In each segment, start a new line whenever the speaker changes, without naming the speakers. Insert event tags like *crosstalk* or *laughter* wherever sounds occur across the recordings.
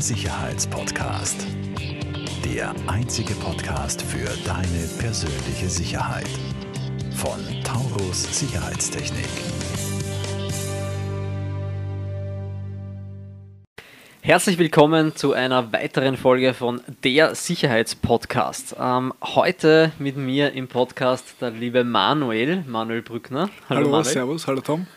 Sicherheitspodcast. Der einzige Podcast für deine persönliche Sicherheit. Von Taurus Sicherheitstechnik.
Herzlich willkommen zu einer weiteren Folge von Der Sicherheitspodcast. Ähm, heute mit mir im Podcast der liebe Manuel, Manuel Brückner.
Hallo, hallo Manuel. servus, hallo Tom. *laughs*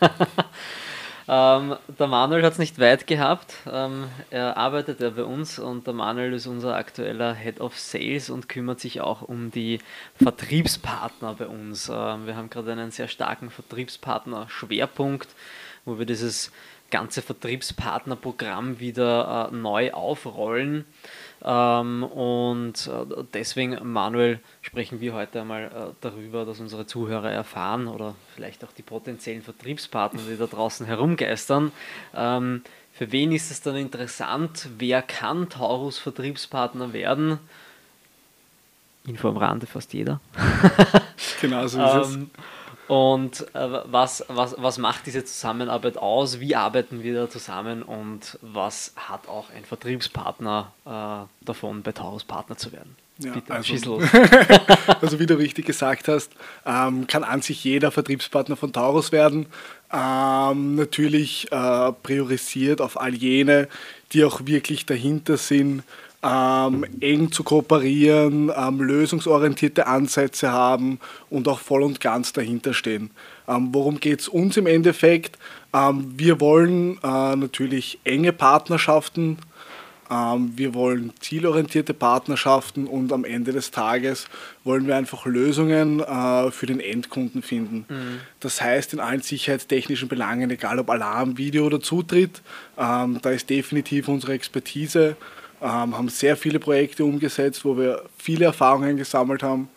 ähm, der Manuel hat es nicht weit gehabt. Ähm, er arbeitet ja bei uns und der Manuel ist unser aktueller Head of Sales und kümmert sich auch um die Vertriebspartner bei uns. Ähm, wir haben gerade einen sehr starken Vertriebspartner-Schwerpunkt, wo wir dieses ganze Vertriebspartnerprogramm wieder äh, neu aufrollen. Ähm, und äh, deswegen, Manuel, sprechen wir heute einmal äh, darüber, dass unsere Zuhörer erfahren oder vielleicht auch die potenziellen Vertriebspartner, die da draußen herumgeistern. Ähm, für wen ist es dann interessant? Wer kann Taurus Vertriebspartner werden? Info am Rande fast jeder.
genau so ist es. Ähm,
und äh, was, was, was macht diese Zusammenarbeit aus? Wie arbeiten wir da zusammen? Und was hat auch ein Vertriebspartner äh, davon, bei Taurus Partner zu werden?
Ja, Bitte, also, *laughs* also, wie du richtig gesagt hast, ähm, kann an sich jeder Vertriebspartner von Taurus werden. Ähm, natürlich äh, priorisiert auf all jene, die auch wirklich dahinter sind, ähm, eng zu kooperieren, ähm, lösungsorientierte Ansätze haben und auch voll und ganz dahinter stehen. Ähm, worum geht es uns im Endeffekt? Ähm, wir wollen äh, natürlich enge Partnerschaften, ähm, wir wollen zielorientierte Partnerschaften und am Ende des Tages wollen wir einfach Lösungen äh, für den Endkunden finden. Mhm. Das heißt, in allen sicherheitstechnischen Belangen, egal ob Alarm, Video oder Zutritt, ähm, da ist definitiv unsere Expertise haben sehr viele Projekte umgesetzt, wo wir viele Erfahrungen gesammelt haben.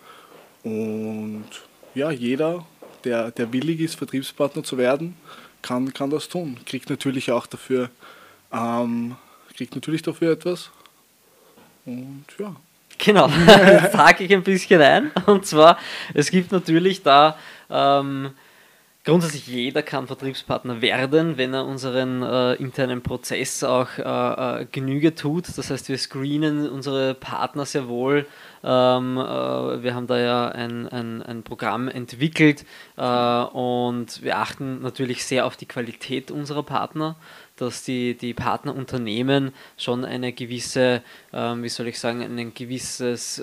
Und ja, jeder, der, der willig ist, Vertriebspartner zu werden, kann, kann das tun. Kriegt natürlich auch dafür, ähm, kriegt natürlich dafür etwas. Und ja.
Genau, *laughs* jetzt hake ich ein bisschen ein. Und zwar, es gibt natürlich da ähm, grundsätzlich jeder kann Vertriebspartner werden, wenn er unseren äh, internen Prozess auch äh, äh, Genüge tut. Das heißt, wir screenen unsere Partner sehr wohl. Ähm, äh, wir haben da ja ein, ein, ein Programm entwickelt äh, und wir achten natürlich sehr auf die Qualität unserer Partner dass die, die Partnerunternehmen schon eine gewisse, ähm, wie soll ich sagen, ein gewisses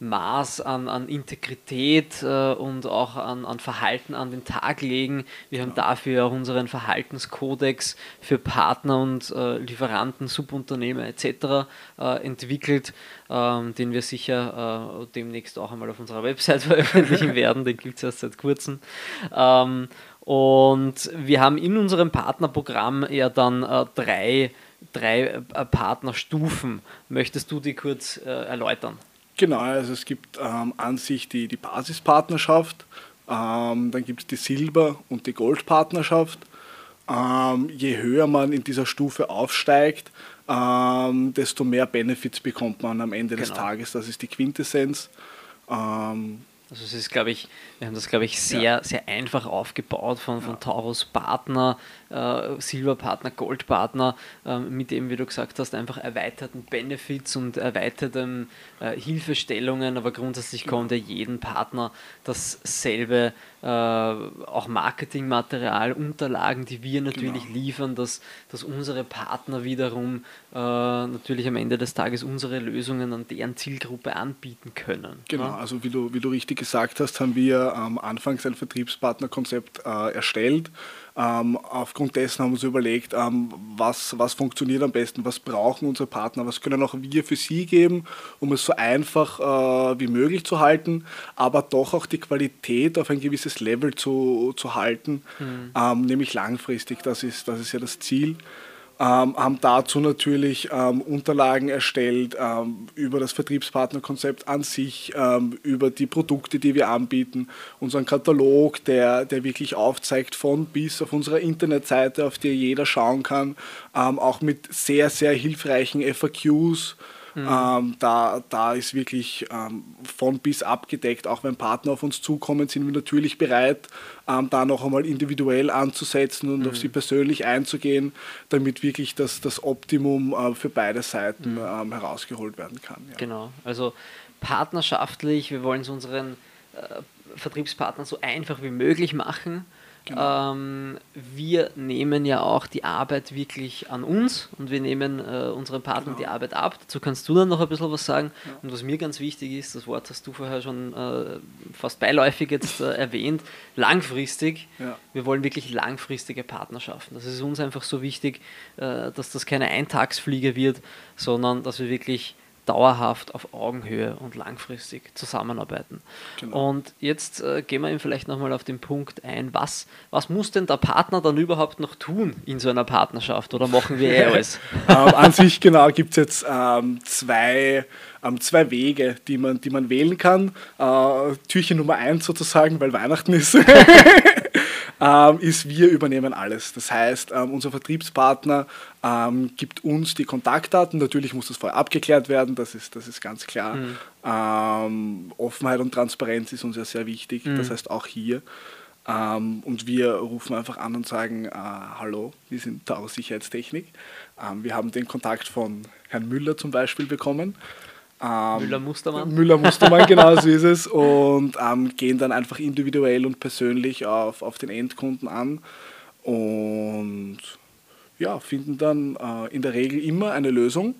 Maß an, an Integrität äh, und auch an, an Verhalten an den Tag legen. Wir haben dafür auch unseren Verhaltenskodex für Partner und äh, Lieferanten, Subunternehmer etc. Äh, entwickelt, ähm, den wir sicher äh, demnächst auch einmal auf unserer Website *laughs* veröffentlichen werden. Den gibt es erst seit kurzem. Ähm, und wir haben in unserem Partnerprogramm ja dann äh, drei, drei äh, Partnerstufen. Möchtest du die kurz erläutern?
Genau, also es gibt ähm, an sich die, die Basispartnerschaft, ähm, dann gibt es die Silber- und die Goldpartnerschaft. Ähm, je höher man in dieser Stufe aufsteigt, ähm, desto mehr Benefits bekommt man am Ende genau. des Tages. Das ist die Quintessenz.
Ähm, also es ist, glaube ich, wir haben das, glaube ich, sehr, ja. sehr einfach aufgebaut von, von ja. Taurus Partner, äh, Silberpartner, Goldpartner, äh, mit dem, wie du gesagt hast, einfach erweiterten Benefits und erweiterten äh, Hilfestellungen, aber grundsätzlich kommt ja jeden Partner dasselbe, äh, auch Marketingmaterial, Unterlagen, die wir natürlich genau. liefern, dass, dass unsere Partner wiederum äh, natürlich am Ende des Tages unsere Lösungen an deren Zielgruppe anbieten können.
Genau, ja? also wie du, wie du richtig gesagt hast, haben wir am Anfang ein Vertriebspartnerkonzept äh, erstellt ähm, aufgrund dessen haben wir uns überlegt, ähm, was, was funktioniert am besten, was brauchen unsere Partner, was können auch wir für sie geben, um es so einfach äh, wie möglich zu halten, aber doch auch die Qualität auf ein gewisses Level zu, zu halten, mhm. ähm, nämlich langfristig. Das ist, das ist ja das Ziel ähm, haben dazu natürlich ähm, Unterlagen erstellt ähm, über das Vertriebspartnerkonzept an sich, ähm, über die Produkte, die wir anbieten, unseren Katalog, der, der wirklich aufzeigt von bis auf unserer Internetseite, auf die jeder schauen kann, ähm, auch mit sehr, sehr hilfreichen FAQs Mhm. Ähm, da, da ist wirklich ähm, von bis abgedeckt. Auch wenn Partner auf uns zukommen, sind wir natürlich bereit, ähm, da noch einmal individuell anzusetzen und mhm. auf sie persönlich einzugehen, damit wirklich das, das Optimum äh, für beide Seiten mhm. Ähm, herausgeholt werden kann.
Ja. Genau, also partnerschaftlich, wir wollen es unseren äh, Vertriebspartnern so einfach wie möglich machen Genau. Ähm, wir nehmen ja auch die Arbeit wirklich an uns und wir nehmen äh, unseren Partnern genau. die Arbeit ab. Dazu kannst du dann noch ein bisschen was sagen. Ja. Und was mir ganz wichtig ist, das Wort hast du vorher schon äh, fast beiläufig jetzt äh, erwähnt, langfristig. Ja. Wir wollen wirklich langfristige Partnerschaften. Das ist uns einfach so wichtig, äh, dass das keine Eintagsfliege wird, sondern dass wir wirklich dauerhaft auf Augenhöhe und langfristig zusammenarbeiten. Genau. Und jetzt äh, gehen wir eben vielleicht nochmal auf den Punkt ein, was, was muss denn der Partner dann überhaupt noch tun in so einer Partnerschaft oder machen wir eh *laughs* alles?
ähm, an sich genau gibt es jetzt ähm, zwei, ähm, zwei Wege, die man, die man wählen kann. Äh, Türchen Nummer eins sozusagen, weil Weihnachten ist. *laughs* ähm, ist, wir übernehmen alles. Das heißt, ähm, unser Vertriebspartner ähm, gibt uns die Kontaktdaten. Natürlich muss das vorher abgeklärt werden, das ist, das ist ganz klar. Mhm. Ähm, Offenheit und Transparenz ist uns ja sehr wichtig, mhm. das heißt auch hier. Ähm, und wir rufen einfach an und sagen, äh, hallo, wir sind Taurus Sicherheitstechnik. Ähm, wir haben den Kontakt von Herrn Müller zum Beispiel bekommen.
Ähm, Müller-Mustermann.
Müller-Mustermann, genau so ist es. *laughs* Und ähm, gehen dann einfach individuell und persönlich auf, auf den Endkunden an und ja, finden dann äh, in der Regel immer eine Lösung.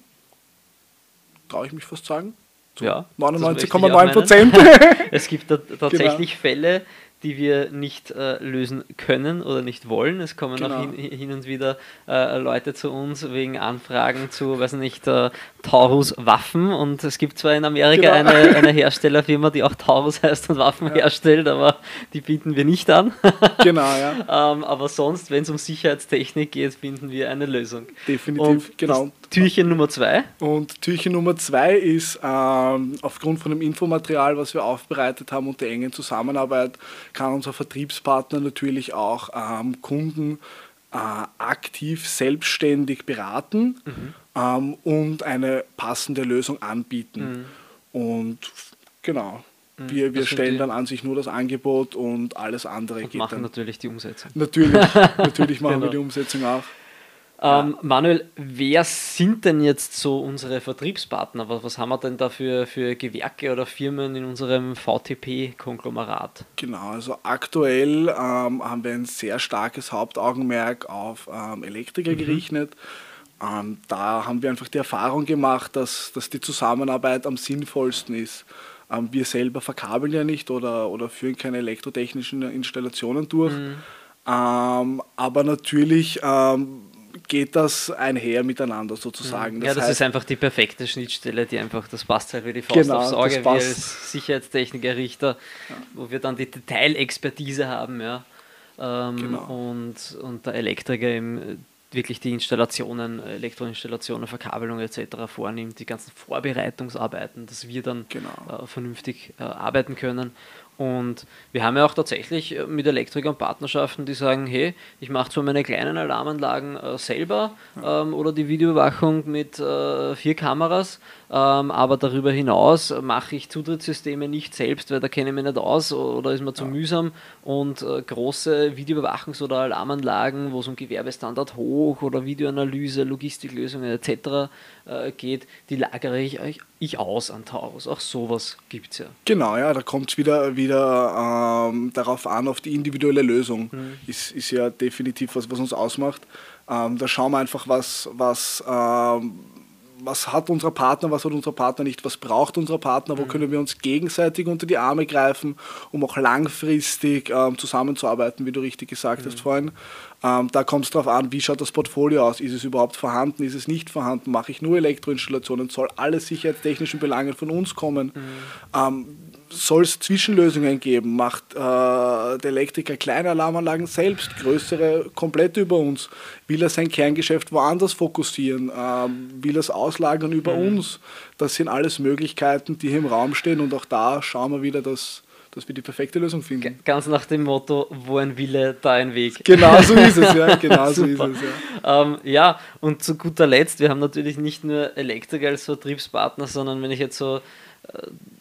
Traue ich mich fast sagen.
Zu ja,
99,9 Prozent. *laughs*
es gibt da *laughs* tatsächlich genau. Fälle, die wir nicht äh, lösen können oder nicht wollen. Es kommen genau. auch hin, hin, und wieder äh, Leute zu uns wegen Anfragen zu, weiß nicht, äh, Taurus Waffen und es gibt zwar in Amerika genau. eine, eine Herstellerfirma, die auch Taurus heißt und Waffen ja. herstellt, aber die bieten wir nicht an. *laughs*
genau, ja.
ähm, aber sonst, wenn es um Sicherheitstechnik geht, finden wir eine Lösung.
Definitiv,
und
genau.
Türchen Nummer zwei.
Und Türchen Nummer zwei ist ähm, aufgrund von dem Infomaterial, was wir aufbereitet haben und der engen Zusammenarbeit, kann unser Vertriebspartner natürlich auch ähm, Kunden äh, aktiv selbstständig beraten mhm. ähm, und eine passende Lösung anbieten. Mhm. Und genau. Mhm. Wir, wir stellen dann an sich nur das Angebot und alles andere und
geht machen dann. natürlich die Umsetzung.
Natürlich, *laughs* natürlich machen genau. wir die Umsetzung auch.
Ähm, Manuel, wer sind denn jetzt so unsere Vertriebspartner? Was, was haben wir denn da für, für Gewerke oder Firmen in unserem VTP-Konglomerat?
Genau, also aktuell ähm, haben wir ein sehr starkes Hauptaugenmerk auf ähm, Elektriker mhm. gerichtet. Ähm, da haben wir einfach die Erfahrung gemacht, dass, dass die Zusammenarbeit am sinnvollsten ist. Ähm, wir selber verkabeln ja nicht oder, oder führen keine elektrotechnischen Installationen durch. Mhm. Ähm, aber natürlich geht das einher miteinander sozusagen.
Das ja, das heißt, ist einfach die perfekte Schnittstelle, die einfach, das passt halt wie die Faust genau, aufs Auge, wir als Sicherheitstechniker, Richter, ja. wo wir dann die Detailexpertise haben, ja. Ähm, genau. und, und der Elektriker eben wirklich die Installationen, Elektroinstallationen, Verkabelung etc. vornimmt, die ganzen Vorbereitungsarbeiten, dass wir dann genau. äh, vernünftig äh, arbeiten können. Und wir haben ja auch tatsächlich äh, mit Elektrikern Partnerschaften, die sagen, hey, ich mache zwar meine kleinen Alarmanlagen äh, selber ähm, oder die Videoüberwachung mit äh, vier Kameras, ähm, aber darüber hinaus mache ich Zutrittssysteme nicht selbst, weil da kenne ich mich nicht aus oder ist mir zu ja. mühsam und äh, große Videoüberwachungs- oder Alarmanlagen, wo es um Gewerbestandard hoch oder Videoanalyse, Logistiklösungen etc. Äh, geht, die lagere ich, ich aus an Taurus. Auch sowas gibt es ja.
Genau, ja, da kommt es wieder, wieder ähm, darauf an, auf die individuelle Lösung. Mhm. Ist, ist ja definitiv was, was uns ausmacht. Ähm, da schauen wir einfach, was, was ähm, was hat unser Partner, was hat unser Partner nicht, was braucht unser Partner, wo mhm. können wir uns gegenseitig unter die Arme greifen, um auch langfristig ähm, zusammenzuarbeiten, wie du richtig gesagt mhm. hast vorhin. Ähm, da kommt es darauf an, wie schaut das Portfolio aus, ist es überhaupt vorhanden, ist es nicht vorhanden, mache ich nur Elektroinstallationen, soll alle sicherheitstechnischen Belange von uns kommen. Mhm. Ähm, soll es Zwischenlösungen geben? Macht äh, der Elektriker kleine Alarmanlagen selbst, größere komplett über uns? Will er sein Kerngeschäft woanders fokussieren? Ähm, will er es auslagern über mhm. uns? Das sind alles Möglichkeiten, die hier im Raum stehen und auch da schauen wir wieder, dass, dass wir die perfekte Lösung finden.
Ganz nach dem Motto, wo ein Wille, da ein Weg.
Genau so ist es, ja. *laughs* Genau so ist es,
ja. Ähm, ja, und zu guter Letzt, wir haben natürlich nicht nur Elektriker als Vertriebspartner, sondern wenn ich jetzt so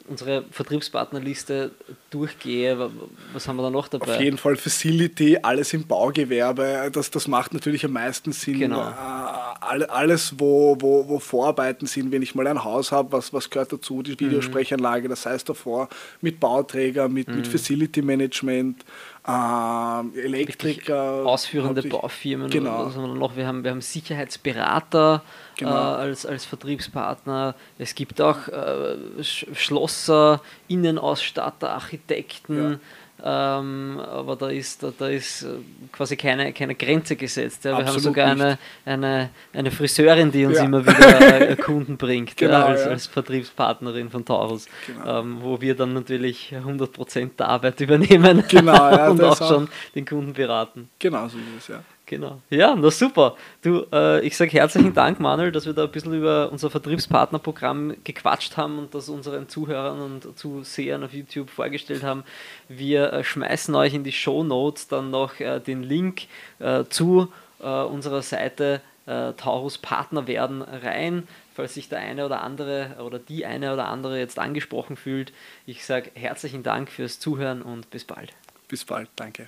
unsere Vertriebspartnerliste durchgehe, was haben wir da noch dabei?
Auf jeden Fall Facility, alles im Baugewerbe, das, das macht natürlich am meisten Sinn.
Genau.
Alles, wo, wo, wo Vorarbeiten sind, wenn ich mal ein Haus habe, was, was gehört dazu? Die Videosprechanlage, das heißt davor mit Bauträger, mit, mhm. mit Facility Management, äh, Elektriker.
Ausführende Baufirmen.
Genau.
Wir, noch? Wir, haben, wir haben Sicherheitsberater genau. äh, als, als Vertriebspartner. Es gibt auch äh, Schlosser, Innenausstatter, Architekten. Ja. Ähm, aber da ist, da, da ist äh, quasi keine, keine Grenze gesetzt. Ja. Wir haben sogar eine, eine, eine Friseurin, die uns ja. immer wieder äh, *laughs* Kunden bringt, genau, ja, als, als, Vertriebspartnerin von Taurus, genau. ähm, wo wir dann natürlich 100% der Arbeit *laughs* übernehmen
genau, *laughs*
und auch schon den Kunden beraten.
Genau so ist es, ja.
Genau. Ja, na super. Du, äh, ich sage herzlichen Dank, Manuel, dass wir da ein bisschen über unser Vertriebspartnerprogramm gequatscht haben und das unseren Zuhörern und Zusehern auf YouTube vorgestellt haben. Wir äh, schmeißen euch in die Show Notes dann noch äh, den Link äh, zu äh, unserer Seite äh, Taurus Partner werden rein, falls sich der eine oder andere oder die eine oder andere jetzt angesprochen fühlt. Ich sage herzlichen Dank fürs Zuhören und bis bald.
Bis bald, danke.